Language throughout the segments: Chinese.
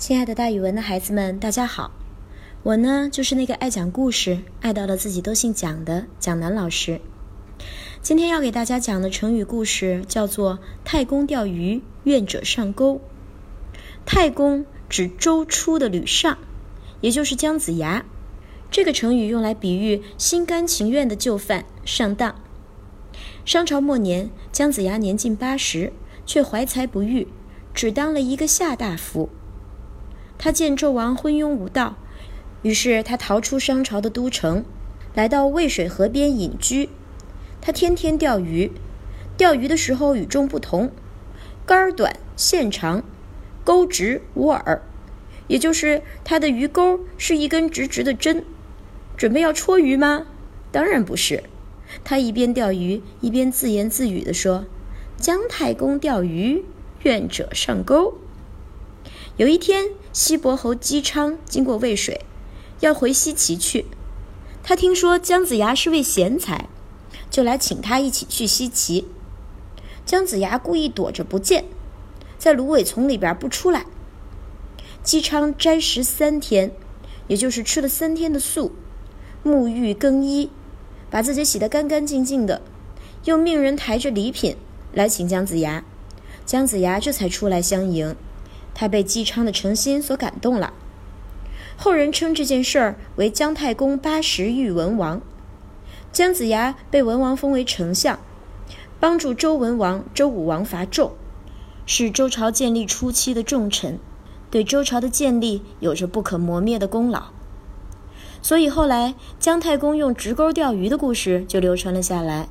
亲爱的，大语文的孩子们，大家好！我呢，就是那个爱讲故事、爱到了自己都姓蒋的蒋楠老师。今天要给大家讲的成语故事叫做“太公钓鱼，愿者上钩”。太公指周初的吕尚，也就是姜子牙。这个成语用来比喻心甘情愿的就范上当。商朝末年，姜子牙年近八十，却怀才不遇，只当了一个下大夫。他见纣王昏庸无道，于是他逃出商朝的都城，来到渭水河边隐居。他天天钓鱼，钓鱼的时候与众不同，竿短线长，钩直无耳，也就是他的鱼钩是一根直直的针。准备要戳鱼吗？当然不是。他一边钓鱼，一边自言自语地说：“姜太公钓鱼，愿者上钩。”有一天，西伯侯姬昌经过渭水，要回西岐去。他听说姜子牙是位贤才，就来请他一起去西岐。姜子牙故意躲着不见，在芦苇丛里边不出来。姬昌斋食三天，也就是吃了三天的素，沐浴更衣，把自己洗得干干净净的，又命人抬着礼品来请姜子牙。姜子牙这才出来相迎。他被姬昌的诚心所感动了，后人称这件事儿为姜太公八十遇文王。姜子牙被文王封为丞相，帮助周文王、周武王伐纣，是周朝建立初期的重臣，对周朝的建立有着不可磨灭的功劳。所以后来姜太公用直钩钓鱼的故事就流传了下来。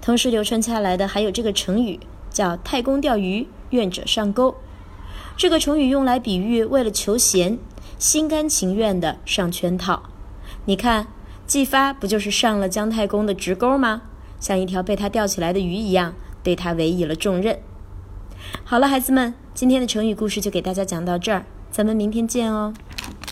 同时流传下来的还有这个成语，叫“太公钓鱼，愿者上钩”。这个成语用来比喻为了求贤，心甘情愿地上圈套。你看，季发不就是上了姜太公的直钩吗？像一条被他钓起来的鱼一样，对他委以了重任。好了，孩子们，今天的成语故事就给大家讲到这儿，咱们明天见哦。